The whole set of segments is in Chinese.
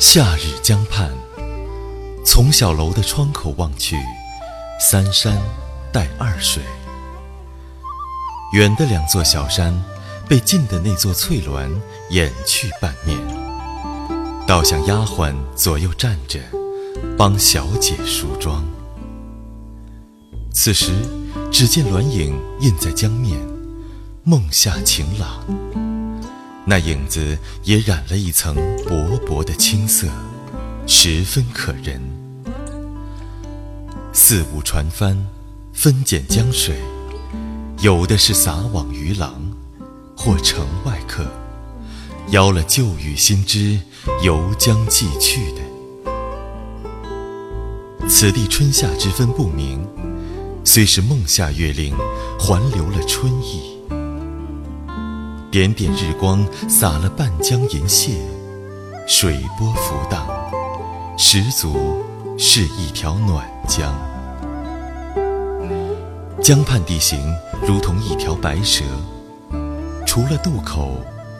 夏日江畔，从小楼的窗口望去，三山带二水。远的两座小山，被近的那座翠峦掩去半面，倒像丫鬟左右站着，帮小姐梳妆。此时，只见鸾影印在江面，梦夏晴朗。那影子也染了一层薄薄的青色，十分可人。四五船帆，分拣江水，有的是撒网渔郎，或城外客，邀了旧雨新知，游江寄去的。此地春夏之分不明。虽是梦夏月令，还留了春意。点点日光洒了半江银屑，水波浮荡，十足是一条暖江。江畔地形如同一条白蛇，除了渡口、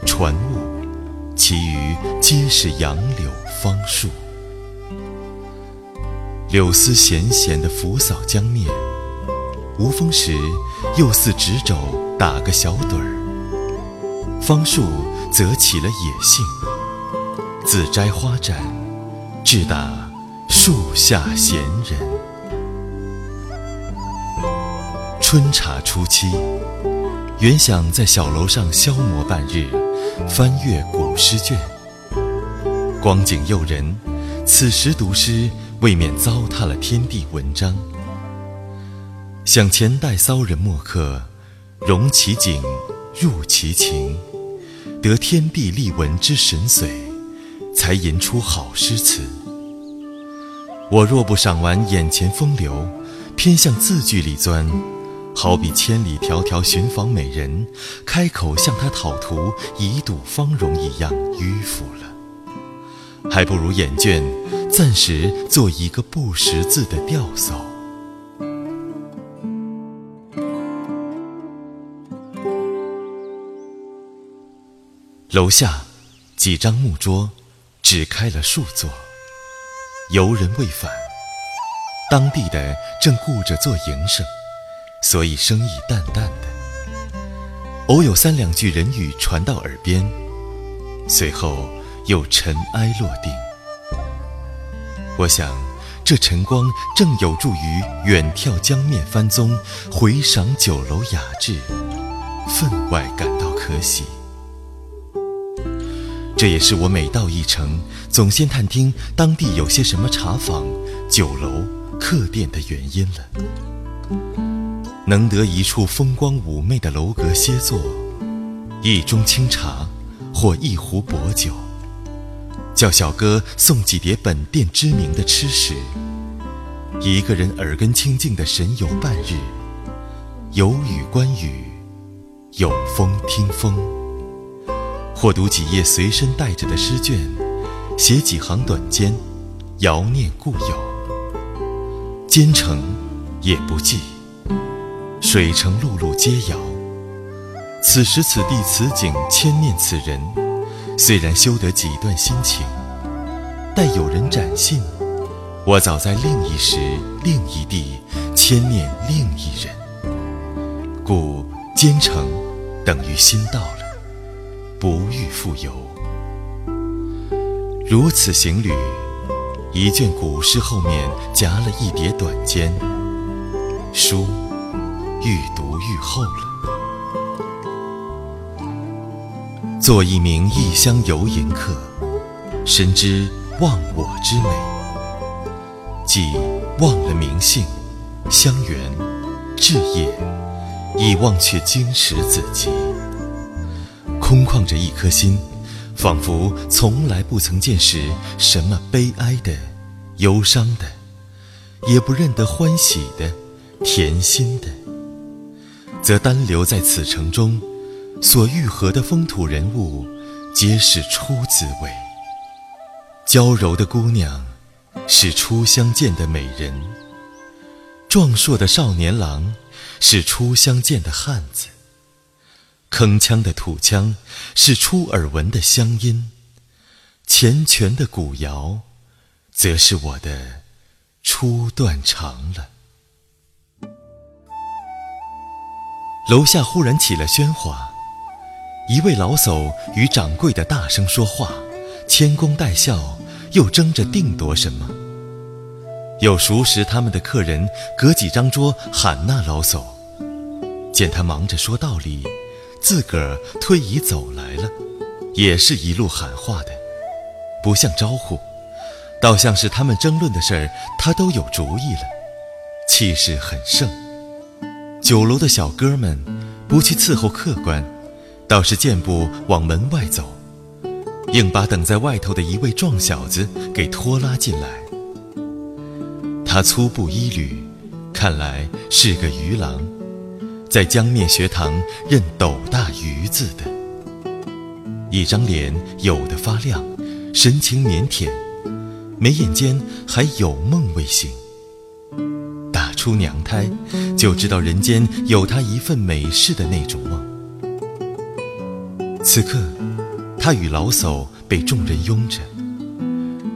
船坞，其余皆是杨柳芳树。柳丝闲闲地拂扫江面。无风时，又似执肘打个小盹儿；芳树则起了野性，自摘花盏，至打树下闲人。春茶初期，原想在小楼上消磨半日，翻阅古诗卷，光景诱人，此时读诗，未免糟蹋了天地文章。想前代骚人墨客，容其景，入其情，得天地丽文之神髓，才吟出好诗词。我若不赏玩眼前风流，偏向字句里钻，好比千里迢迢寻访美人，开口向她讨图，以睹芳容一样迂腐了。还不如眼倦，暂时做一个不识字的吊叟。楼下几张木桌，只开了数座。游人未返，当地的正顾着做营生，所以生意淡淡的。偶有三两句人语传到耳边，随后又尘埃落定。我想，这晨光正有助于远眺江面翻踪，回赏酒楼雅致，分外感到可喜。这也是我每到一城，总先探听当地有些什么茶坊、酒楼、客店的原因了。能得一处风光妩媚的楼阁歇坐，一盅清茶或一壶薄酒，叫小哥送几碟本店知名的吃食，一个人耳根清净的神游半日，有雨观雨，有风听风。或读几页随身带着的诗卷，写几行短笺，遥念故友。兼程也不记，水城陆路皆遥。此时此地此景，牵念此人，虽然修得几段心情，待有人展信，我早在另一时另一地牵念另一人。故兼程等于心到了。不欲复游。如此行旅，一卷古诗后面夹了一叠短笺，书愈读愈厚了。做一名异乡游吟客，深知忘我之美，既忘了名姓、乡园、志业，已忘却经史子集。空旷着一颗心，仿佛从来不曾见识什么悲哀的、忧伤的，也不认得欢喜的、甜心的，则单留在此城中，所遇合的风土人物，皆是初滋味。娇柔的姑娘，是初相见的美人；壮硕的少年郎，是初相见的汉子。铿锵的土腔是初耳闻的乡音，缱绻的古谣，则是我的初断肠了。楼下忽然起了喧哗，一位老叟与掌柜的大声说话，谦恭带笑，又争着定夺什么。有熟识他们的客人隔几张桌喊那老叟，见他忙着说道理，自个儿推椅走来了，也是一路喊话的，不像招呼，倒像是他们争论的事儿，他都有主意了，气势很盛。酒楼的小哥们不去伺候客官，倒是健步往门外走，硬把等在外头的一位壮小子给拖拉进来。他粗布衣履，看来是个渔郎，在江面学堂认斗大鱼字的。一张脸有的发亮，神情腼腆，眉眼间还有梦未醒。打出娘胎，就知道人间有他一份美事的那种梦。此刻，他与老叟被众人拥着，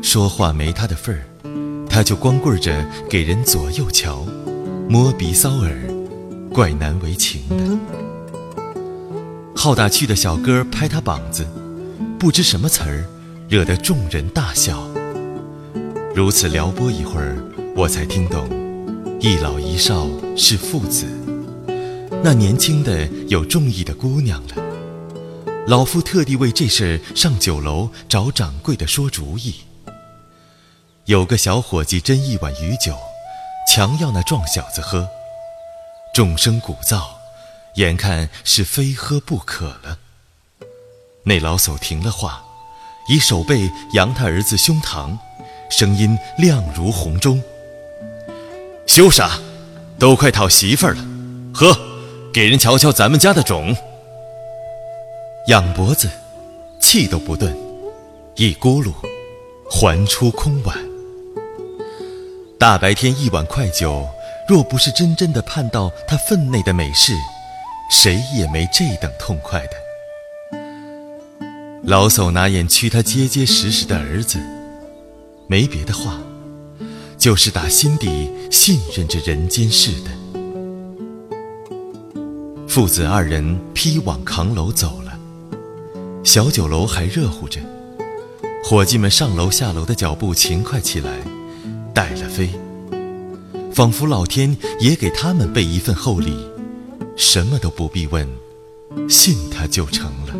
说话没他的份儿。他就光棍着给人左右瞧，摸鼻搔耳，怪难为情的。好大气的小哥拍他膀子，不知什么词儿，惹得众人大笑。如此撩拨一会儿，我才听懂，一老一少是父子。那年轻的有中意的姑娘了，老夫特地为这事上酒楼找掌柜的说主意。有个小伙计斟一碗鱼酒，强要那壮小子喝，众生鼓噪，眼看是非喝不可了。那老叟停了话，以手背扬他儿子胸膛，声音亮如洪钟：“羞傻，都快讨媳妇了，喝，给人瞧瞧咱们家的种。”仰脖子，气都不顿，一咕噜，还出空碗。大白天一碗快酒，若不是真真的盼到他分内的美事，谁也没这等痛快的。老叟拿眼觑他结结实实的儿子，没别的话，就是打心底信任着人间事的。父子二人披网扛楼走了，小酒楼还热乎着，伙计们上楼下楼的脚步勤快起来。带了飞，仿佛老天也给他们备一份厚礼，什么都不必问，信他就成了。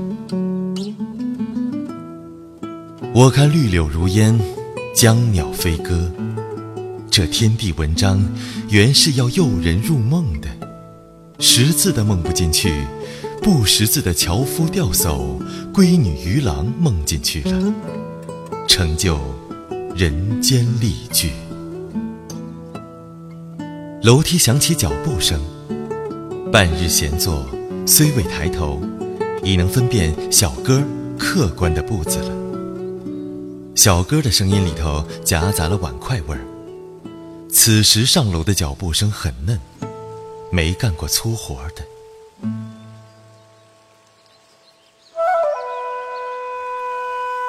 我看绿柳如烟，江鸟飞歌，这天地文章原是要诱人入梦的，识字的梦不进去，不识字的樵夫钓叟、闺女渔郎梦进去了，成就人间丽句。楼梯响起脚步声，半日闲坐，虽未抬头，已能分辨小哥客官的步子了。小哥的声音里头夹杂了碗筷味儿。此时上楼的脚步声很嫩，没干过粗活的。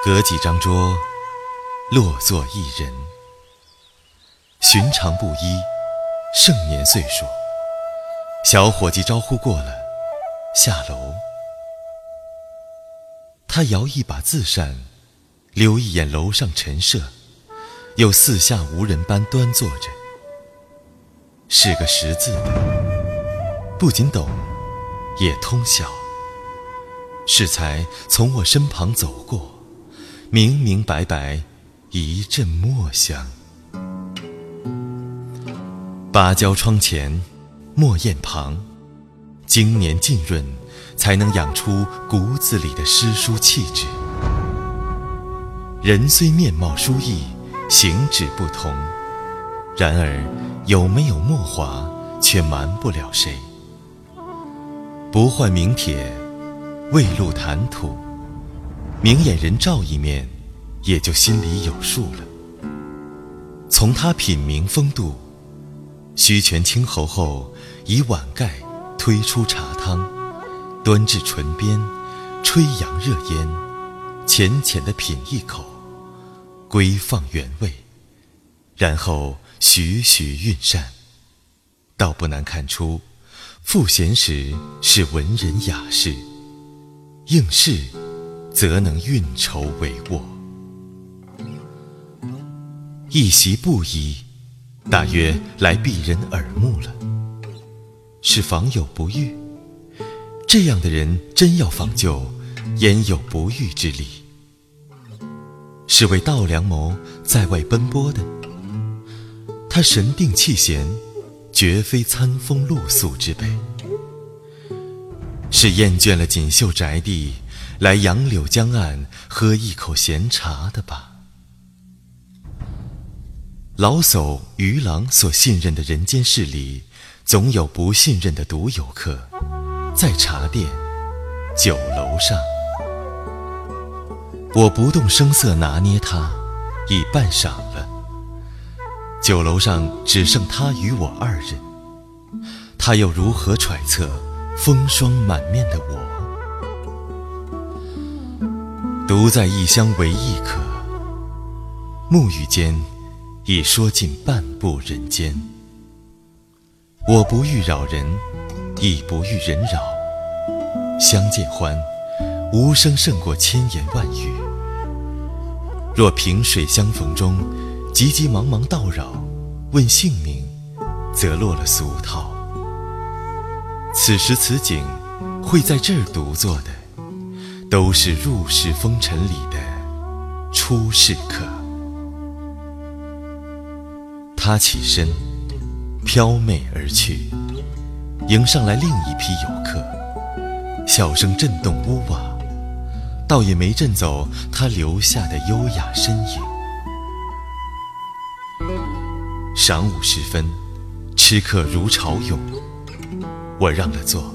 隔几张桌，落座一人，寻常布衣。盛年岁数，小伙计招呼过了，下楼。他摇一把字扇，留一眼楼上陈设，又四下无人般端坐着。是个识字的，不仅懂，也通晓。适才从我身旁走过，明明白白，一阵墨香。芭蕉窗前，墨砚旁，经年浸润，才能养出骨子里的诗书气质。人虽面貌殊异，形止不同，然而有没有墨华，却瞒不了谁。不换名帖，未露谈吐，明眼人照一面，也就心里有数了。从他品茗风度。须全清喉后，以碗盖推出茶汤，端至唇边，吹扬热烟，浅浅的品一口，归放原位，然后徐徐运扇，倒不难看出，赋闲时是文人雅士，应试则能运筹帷幄。一袭布衣，大约来避人耳目了，是访友不遇。这样的人真要访就，焉有不遇之理？是为道良谋在外奔波的，他神定气闲，绝非餐风露宿之辈。是厌倦了锦绣宅地，来杨柳江岸喝一口闲茶的吧？老叟、渔郎所信任的人间事里，总有不信任的独游客，在茶店、酒楼上。我不动声色拿捏他，已半晌了。酒楼上只剩他与我二人，他又如何揣测风霜满面的我？独在异乡为异客，沐浴间已说尽半步人间。我不欲扰人，亦不欲人扰。相见欢，无声胜过千言万语。若萍水相逢中，急急忙忙叨扰，问姓名，则落了俗套。此时此景，会在这儿独坐的，都是入世风尘里的出世客。他起身，飘媚而去，迎上来另一批游客，笑声震动屋瓦。倒也没震走他留下的优雅身影。晌午时分，吃客如潮涌，我让了座。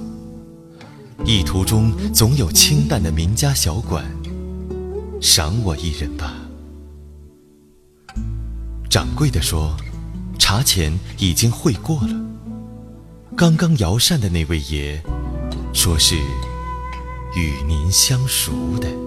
一途中总有清淡的民家小馆，赏我一人吧。掌柜的说，茶钱已经汇过了。刚刚摇扇的那位爷，说是。与您相熟的。